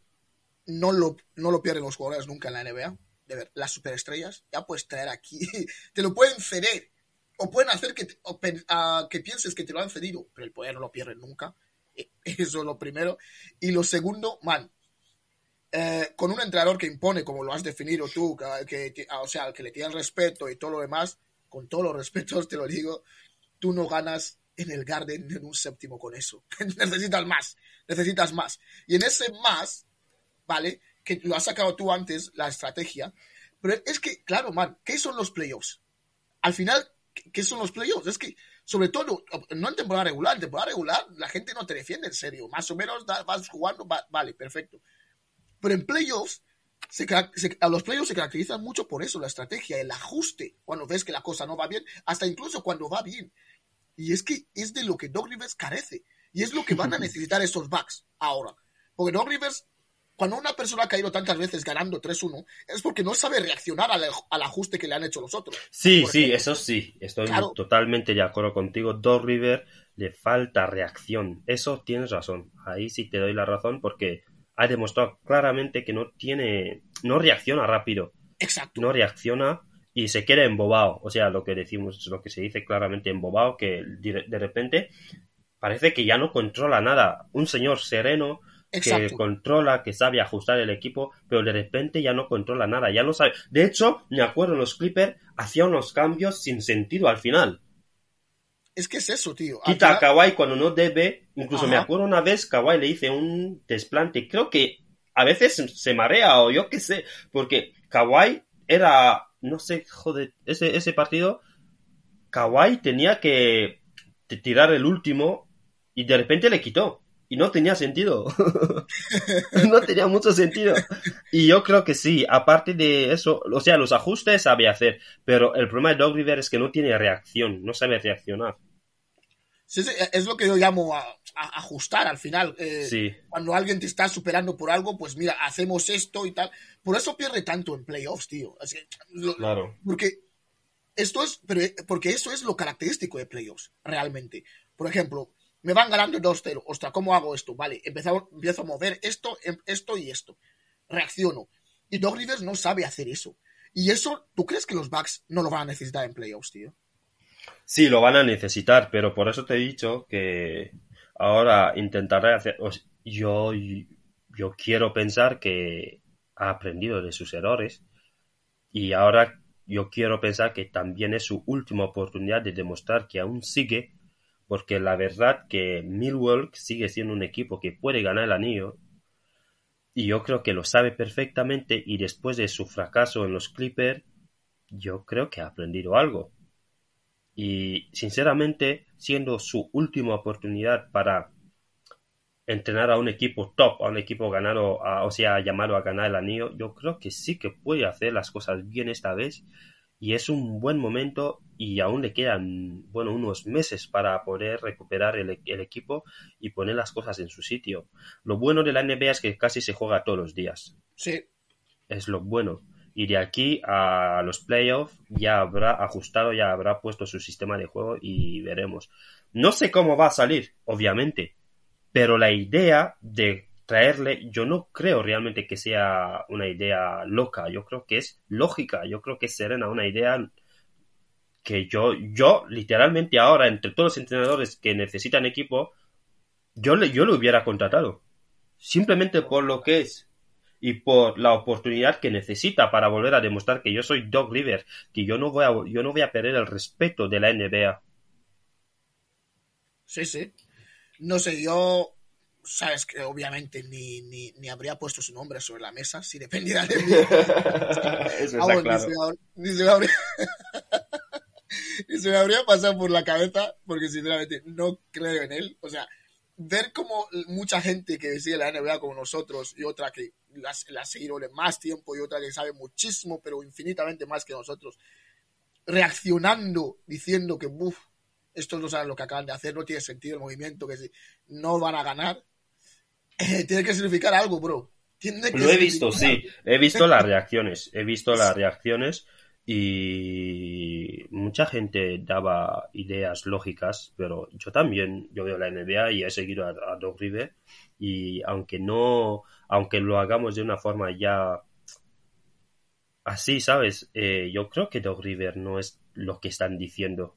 no lo, no lo pierden los jugadores nunca en la NBA. De ver, las superestrellas, ya puedes traer aquí, te lo pueden ceder. O pueden hacer que, que pienses que te lo han cedido, pero el poder no lo pierden nunca. E, eso es lo primero. Y lo segundo, man, eh, con un entrenador que impone, como lo has definido tú, que, o sea, que le tiene respeto y todo lo demás, con todos los respetos te lo digo, tú no ganas en el Garden en un séptimo con eso. necesitas más, necesitas más. Y en ese más, ¿vale? Que lo has sacado tú antes, la estrategia. Pero es que, claro, man, ¿qué son los playoffs? Al final, ¿qué son los playoffs? Es que, sobre todo, no en temporada regular, en temporada regular la gente no te defiende en serio. Más o menos vas jugando, vale, perfecto. Pero en playoffs, a los playoffs se caracterizan mucho por eso, la estrategia, el ajuste, cuando ves que la cosa no va bien, hasta incluso cuando va bien. Y es que es de lo que Doug Rivers carece. Y es lo que van a necesitar esos backs ahora. Porque Doug Rivers, cuando una persona ha caído tantas veces ganando 3-1, es porque no sabe reaccionar al, ajuste que le han hecho los otros. Sí, sí, eso sí. Estoy totalmente de acuerdo contigo. Doug Rivers le falta reacción. Eso tienes razón. Ahí sí te doy la razón porque ha demostrado claramente que no tiene, no reacciona rápido. Exacto. No reacciona y se queda embobado. O sea, lo que decimos, lo que se dice claramente embobado, que de repente parece que ya no controla nada. Un señor sereno que controla, que sabe ajustar el equipo, pero de repente ya no controla nada, ya no sabe. De hecho, me acuerdo los Clippers hacía unos cambios sin sentido al final. Es que es eso, tío. Quita a Kawhi cuando no debe. Incluso me acuerdo una vez, Kawhi le hice un desplante. Creo que a veces se marea o yo qué sé. Porque Kawhi era, no sé, joder, ese, ese partido, Kawhi tenía que tirar el último y de repente le quitó. Y no tenía sentido. no tenía mucho sentido. Y yo creo que sí, aparte de eso, o sea, los ajustes sabe hacer, pero el problema de Dog River es que no tiene reacción, no sabe reaccionar es lo que yo llamo a, ajustar al final. Eh, cuando alguien te está superando por algo, pues mira, hacemos esto y tal. Por eso pierde tanto en playoffs, tío. claro. Porque esto es, porque eso es lo característico de playoffs, realmente. Por ejemplo, me van ganando 2-0. Ostras, ¿cómo hago esto? Vale, empiezo, empiezo a mover esto, em, esto y esto. Reacciono. Y Doug Rivers no sabe hacer eso. Y eso, ¿tú crees que los Bucks no lo van a necesitar en playoffs, tío? Sí, lo van a necesitar, pero por eso te he dicho que ahora intentaré hacer. yo, yo quiero pensar que ha aprendido de sus errores y ahora yo quiero pensar que también es su última oportunidad de demostrar que aún sigue, porque la verdad que Millwall sigue siendo un equipo que puede ganar el anillo y yo creo que lo sabe perfectamente y después de su fracaso en los Clippers, yo creo que ha aprendido algo y sinceramente siendo su última oportunidad para entrenar a un equipo top, a un equipo ganado, o sea, llamado a ganar el anillo, yo creo que sí que puede hacer las cosas bien esta vez y es un buen momento y aún le quedan, bueno, unos meses para poder recuperar el, el, equipo y poner las cosas en su sitio. Lo bueno de la NBA es que casi se juega todos los días. Sí. Es lo bueno y de aquí a los playoffs ya habrá ajustado, ya habrá puesto su sistema de juego y veremos. No sé cómo va a salir, obviamente, pero la idea de traerle, yo no creo realmente que sea una idea loca, yo creo que es lógica, yo creo que es serena, una idea que yo, yo literalmente ahora, entre todos los entrenadores que necesitan equipo, yo le, yo lo hubiera contratado. Simplemente por lo que es y por la oportunidad que necesita para volver a demostrar que yo soy Doc River, que yo no voy a, yo no voy a perder el respeto de la NBA. Sí, sí. No sé, yo sabes que obviamente ni, ni, habría puesto su nombre sobre la mesa si dependiera de mí. Eso está claro. Ni se, me habría, ni se me habría pasado por la cabeza porque sinceramente no creo en él. O sea, ver como mucha gente que sigue la NBA como nosotros y otra que la, la ha seguido más tiempo y otra que sabe muchísimo, pero infinitamente más que nosotros, reaccionando diciendo que, uff, estos no saben lo que acaban de hacer, no tiene sentido el movimiento, que si no van a ganar, tiene que significar algo, bro. lo he visto, sí, he visto las reacciones, he visto las reacciones y mucha gente daba ideas lógicas, pero yo también, yo veo la NBA y he seguido a, a Doc River y aunque no, aunque lo hagamos de una forma ya así, ¿sabes? Eh, yo creo que Doc River no es lo que están diciendo.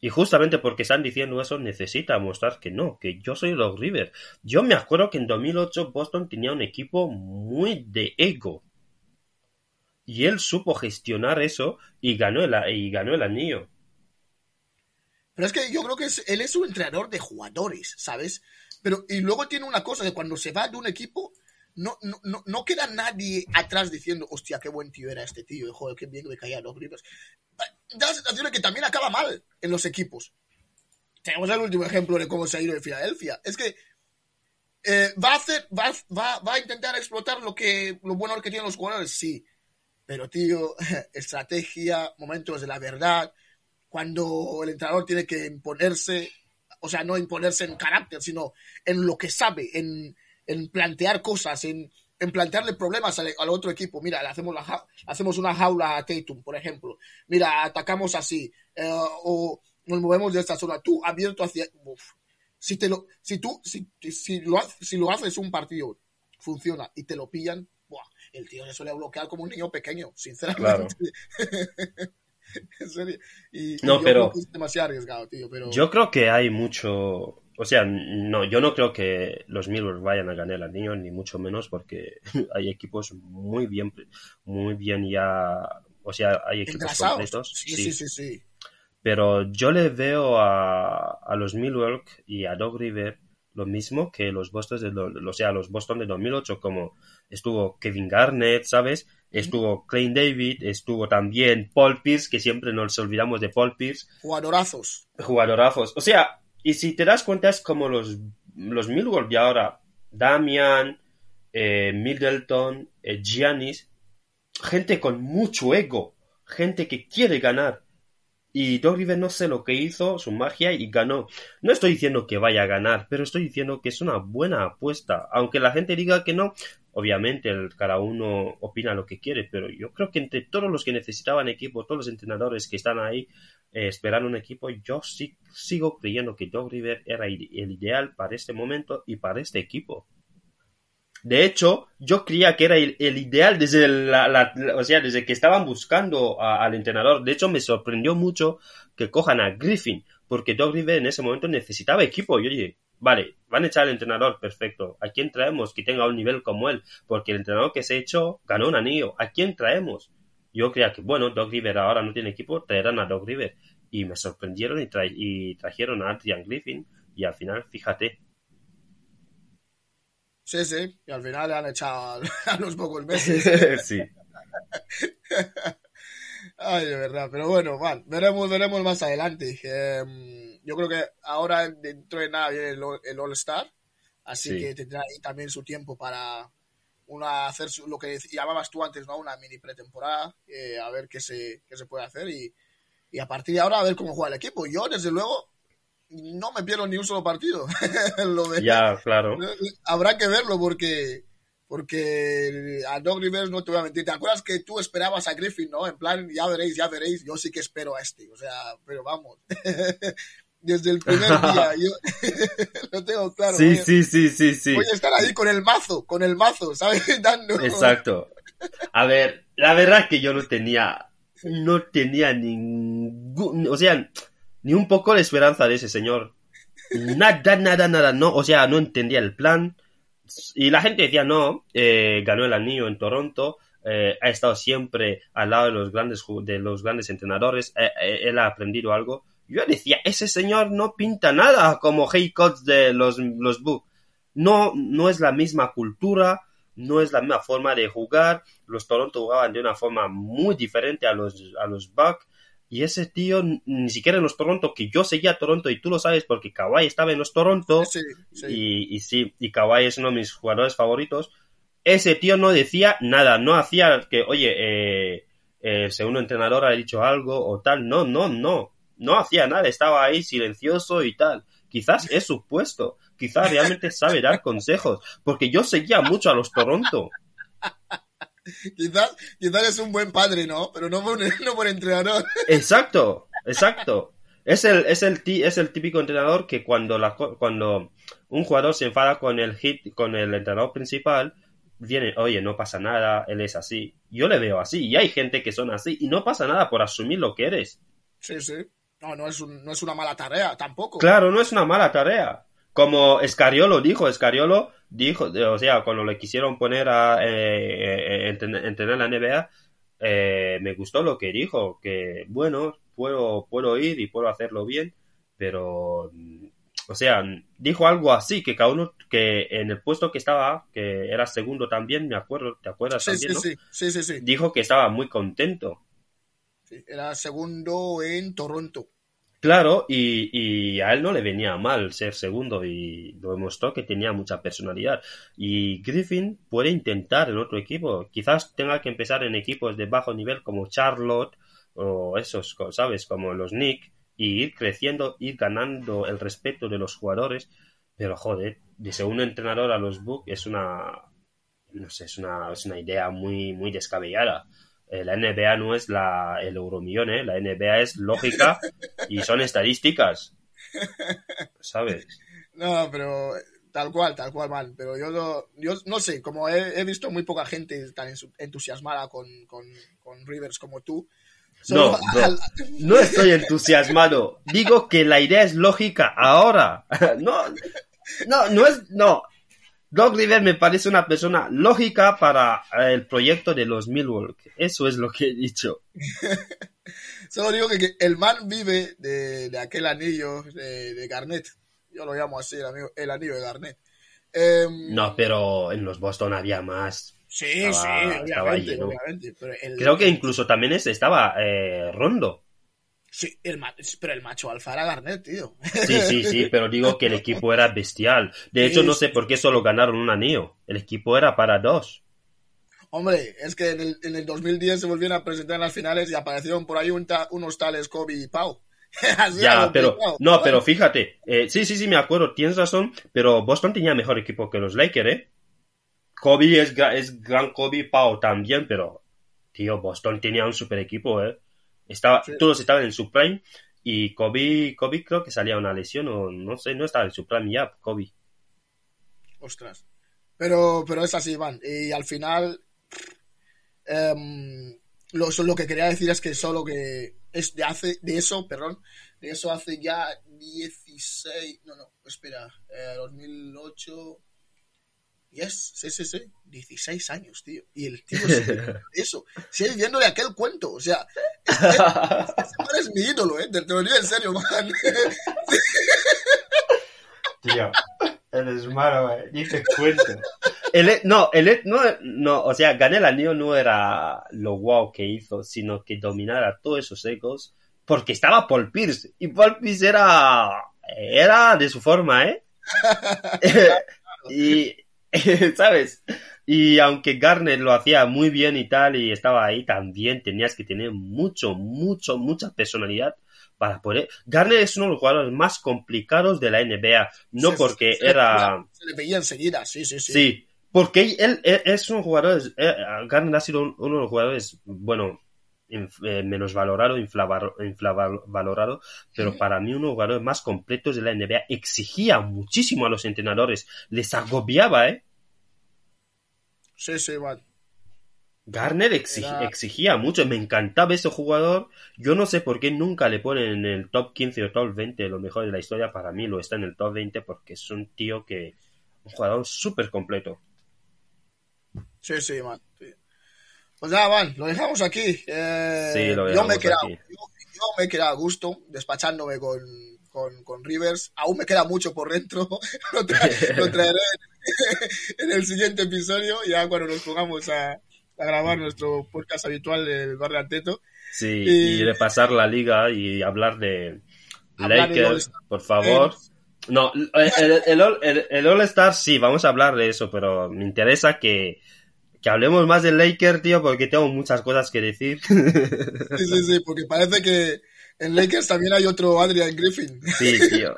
Y justamente porque están diciendo eso, necesita mostrar que no, que yo soy Doc River. Yo me acuerdo que en 2008 Boston tenía un equipo muy de ego y él supo gestionar eso y ganó el, y ganó el anillo. Pero es que yo creo que él es un entrenador de jugadores, ¿sabes? Pero, y luego tiene una cosa, que cuando se va de un equipo, no, no, no, queda nadie atrás diciendo, hostia, qué buen tío era este tío, joder, qué bien me caía los gritos. Da la sensación de que también acaba mal en los equipos. Tenemos el último ejemplo de cómo se ha ido de Filadelfia. Es que eh, va a hacer, va, va, va, a intentar explotar lo que, lo bueno que tienen los jugadores, sí. Pero, tío, estrategia, momentos de la verdad, cuando el entrenador tiene que imponerse, o sea, no imponerse en carácter, sino en lo que sabe, en, en plantear cosas, en, en plantearle problemas al, otro equipo. Mira, hacemos, hacemos una jaula a Tatum, por ejemplo. Mira, atacamos así. Eh, o nos movemos de esta zona. Tú abierto hacia... Si, te lo, si tú, si, si, lo, si lo haces un partido, funciona y te lo pillan, el tío se suele bloquear como un niño pequeño, sinceramente. en serio. Y, no, pero. es demasiado arriesgado, tío. Pero... Yo creo que hay mucho. O sea, no, yo no creo que los Millers vayan a ganar el anillo, ni mucho menos, porque hay equipos muy bien, muy bien ya. O sea, hay equipos completos. Sí, sí, sí, sí, Pero yo le veo a, a los Millwall y a Dog River lo mismo que los Boston de, o sea, los Boston de 2008, como estuvo Kevin Garnett, ¿sabes? Estuvo Clay David, estuvo también Paul Pierce, que siempre nos olvidamos de Paul Pierce. Jugadorazos. Jugadorazos. O sea, y si te das cuenta es como los, los Millwall de ahora, Damian, eh, Middleton, eh, Giannis, gente con mucho ego, gente que quiere ganar. Y Doc River no sé lo que hizo, su magia, y ganó. No estoy diciendo que vaya a ganar, pero estoy diciendo que es una buena apuesta. Aunque la gente diga que no, obviamente el, cada uno opina lo que quiere, pero yo creo que entre todos los que necesitaban equipo, todos los entrenadores que están ahí eh, esperando un equipo, yo sí, sigo creyendo que Doc River era el ideal para este momento y para este equipo. De hecho, yo creía que era el, ideal desde la, o sea, desde que estaban buscando al entrenador. De hecho, me sorprendió mucho que cojan a Griffin, porque Doug River en ese momento necesitaba equipo. Yo dije, vale, van a echar al entrenador, perfecto. ¿A quién traemos que tenga un nivel como él? Porque el entrenador que se ha hecho ganó un anillo. ¿A quién traemos? Yo creía que, bueno, Doug River ahora no tiene equipo, traerán a Doug River. Y me sorprendieron y, y trajeron a Adrian Griffin. Y al final, fíjate, Sí, sí, y al final le han echado a los pocos meses. sí. Ay, de verdad, pero bueno, bueno, veremos, veremos más adelante. Em, yo creo que ahora dentro de nada viene el, All Star, así que tendrá ahí también su tiempo para una hacer lo que llamabas tú antes, ¿no? Una mini pretemporada, eh, a ver qué se, qué se puede hacer y, y a partir de ahora a ver cómo juega el equipo. Yo, desde luego, no me pierdo ni un solo partido. ya, claro. Habrá que verlo porque porque a Doug Rivers no te voy a mentir. ¿Te acuerdas que tú esperabas a Griffin, no? En plan, ya veréis, ya veréis. Yo sí que espero a este. O sea, pero vamos. desde el primer día. Yo lo tengo claro. Sí, sí, sí, sí, sí. voy a estar ahí con el mazo, con el mazo, ¿sabes? Dando. Exacto. A ver, la verdad es que yo no tenía, no tenía ningún, o sea, ni un poco de esperanza de ese señor. Nada, nada, nada, no, o sea, no entendía el plan. Y la gente decía, no, eh, ganó el anillo en Toronto, eh, ha estado siempre al lado de los grandes, de los grandes entrenadores, eh, eh, él ha aprendido algo. Yo decía, ese señor no pinta nada como Hey Coach de los, los Bucks. No, no es la misma cultura, no es la misma forma de jugar. Los Toronto jugaban de una forma muy diferente a los, a los Bucks. Y ese tío, ni siquiera en los Toronto, que yo seguía a Toronto y tú lo sabes porque Kawhi estaba en los Toronto. Sí, sí. Y, y sí, y Kawhi es uno de mis jugadores favoritos. Ese tío no decía nada, no hacía que, oye, eh, el segundo entrenador ha dicho algo o tal. No, no, no. No hacía nada, estaba ahí silencioso y tal. Quizás es su puesto, quizás realmente sabe dar consejos, porque yo seguía mucho a los Toronto. Quizás, quizás es un buen padre, ¿no? Pero no buen, no buen entrenador. Exacto, exacto. Es el, es el, ti- es el típico entrenador que cuando, la, cuando un jugador se enfada con el hit, con el entrenador principal, viene, oye, no pasa nada, él es así. Yo le veo así, y hay gente que son así, y no pasa nada por asumir lo que eres. Sí, sí. No, no es, un- no es una mala tarea, tampoco. Claro, no es una mala tarea. Como Escariolo dijo, Escariolo dijo, o sea, cuando le quisieron poner a eh, eh, entren- entrenar la NBA, eh, me gustó lo que dijo, que bueno, puedo, puedo ir y puedo hacerlo bien, pero, mm, o sea, dijo algo así, que cada uno, que en el puesto que estaba, que era segundo también, me acuerdo, ¿te acuerdas Sí, también, sí, no? sí, sí, sí, sí. Dijo que estaba muy contento. Sí, Era segundo en Toronto. Claro, y, a él no le venía mal ser segundo y demostró que tenía mucha personalidad. Y Griffin puede intentar en otro equipo. Quizás tenga que empezar en equipos de bajo nivel como Charlotte o esos, ¿sabes? Como los Knicks y ir creciendo, ir ganando el respeto de los jugadores. Pero joder, de segundo entrenador a los Bucks es una, no sé, es una, es una idea muy, muy descabellada. Eh, La NBA no es la, el euromillón, ¿eh? La NBA es lógica y son estadísticas. ¿Sabes? No, pero tal cual, tal cual, man. Pero yo no, yo no sé, como he, he visto muy poca gente tan entusiasmada con, con, con Rivers como tú. No, al- no estoy entusiasmado. Digo que la idea es lógica ahora. No, no, no es, no. Doc Rivers me parece una persona lógica para eh, el proyecto de los Milwaukee. Eso es lo que he dicho. Solo digo que, el man vive de, de aquel anillo de, de Garnett. Yo lo llamo así, el, amigo- el anillo de Garnett. Em, No, pero en los Boston había más. Sí, estaba- sí, obviamente, obviamente. Pero el, Creo que incluso también ese estaba eh, Rondo. Sí, el pero el macho alfa era Garnett, tío. Sí, sí, sí, pero digo que el equipo era bestial. De hecho, Sí, no sé por qué solo ganaron un anillo. El equipo era para dos. Hombre, es que en el, en el 2010 se volvieron a presentar en las finales y aparecieron por ahí un ta- unos tales Kobe y Pau. Ya, pero no, pero fíjate, eh, sí, sí, sí, me acuerdo, tienes razón, pero Boston tenía mejor equipo que los Lakers, ¿eh? Kobe es, es gran Kobe, Pau también, pero tío, Boston tenía un super equipo, ¿eh? Estaba, Sí. Todos estaban en su prime y Kobe, Kobe creo que salía una lesión o no sé, no estaba en su prime ya, Kobe. Ostras. Pero, pero es así, Iván. Y al final, em, lo, lo que quería decir es que solo que es de hace, de eso, perdón, de eso hace ya 16, no, no, espera, eh, 2008, yes, sí, sí, sí, 16 años, tío. Y el tío sigue eso, sigue viviendo de aquel cuento, o sea, ese man es mi ídolo, eh, te, te lo digo en serio, man. Tío, eres malo, eh. Ni te cuento. El, e- no, el, e- no, no, o sea, gané el anillo no era lo guau que hizo, sino que dominara todos esos ecos, porque estaba Paul Pierce, y Paul Pierce era, era de su forma, ¿eh? y, ¿sabes? Y aunque Garner lo hacía muy bien y tal, y estaba ahí también, tenías que tener mucho, mucho, mucha personalidad para poder... Garner es uno de los jugadores más complicados de la NBA, no Se- porque se era... Se le veía enseguida, sí, sí, sí. Sí, porque él, él es un jugador, eh, Garner ha sido un- uno de los jugadores, bueno, eh, menos valorado, infravalorado, pero para mí uno de los jugadores más completos de la NBA exigía muchísimo a los entrenadores, les agobiaba, ¿eh? Sí, sí, man. Garner exigía mucho, me encantaba ese jugador. Yo no sé por qué nunca le ponen en el top 15 o top 20 lo mejor de la historia. Para mí lo está en el top 20 porque es un tío que. Un jugador súper completo. Sí, sí, man. Pues nada, man, lo dejamos aquí. Eh, sí, lo dejamos yo me queda, aquí. Yo, me queda a gusto despachándome con, con, con, Rivers. Aún me queda mucho por dentro. lo, lo traeré en el siguiente episodio, ya cuando nos pongamos a a grabar nuestro podcast habitual del Barrio Anteto. Sí, y, repasar la liga y hablar de Lakers, por favor. No, el, el, el, All-Star sí, vamos a hablar de eso, pero me interesa que, que hablemos más del Lakers, tío, porque tengo muchas cosas que decir. Sí, sí, sí, porque parece que en Lakers también hay otro Adrian Griffin. Sí, tío.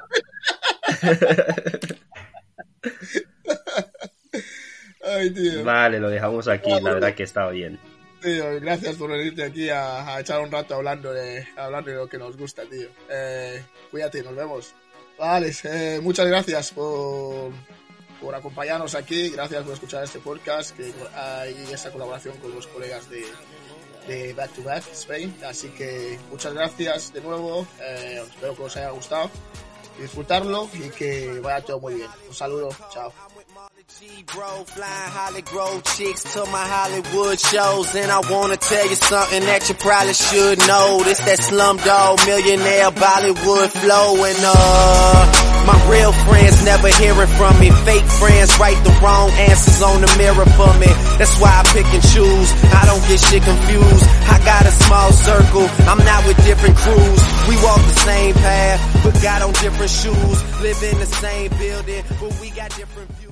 Vale, lo dejamos aquí, la verdad que está bien. Tío, gracias por venirte aquí a, echar un rato hablando de, hablando de lo que nos gusta, tío. Eh, cuídate, nos vemos. Vale, eh, muchas gracias por, por acompañarnos aquí, gracias por escuchar este podcast que hay esta colaboración con los colegas de, de Back to Back Spain. Así que muchas gracias de nuevo, eh, espero que os haya gustado, disfrutarlo y que vaya todo muy bien. Un saludo, chao. G-Bro, flying Hollywood chicks to my Hollywood shows. And I wanna tell you something that you probably should know. This that slumdog millionaire Bollywood flow. And uh, my real friends never hearing from me. Fake friends write the wrong answers on the mirror for me. That's why I pick and choose. I don't get shit confused. I got a small circle. I'm not with different crews. We walk the same path, but got on different shoes. Live in the same building, but we got different views.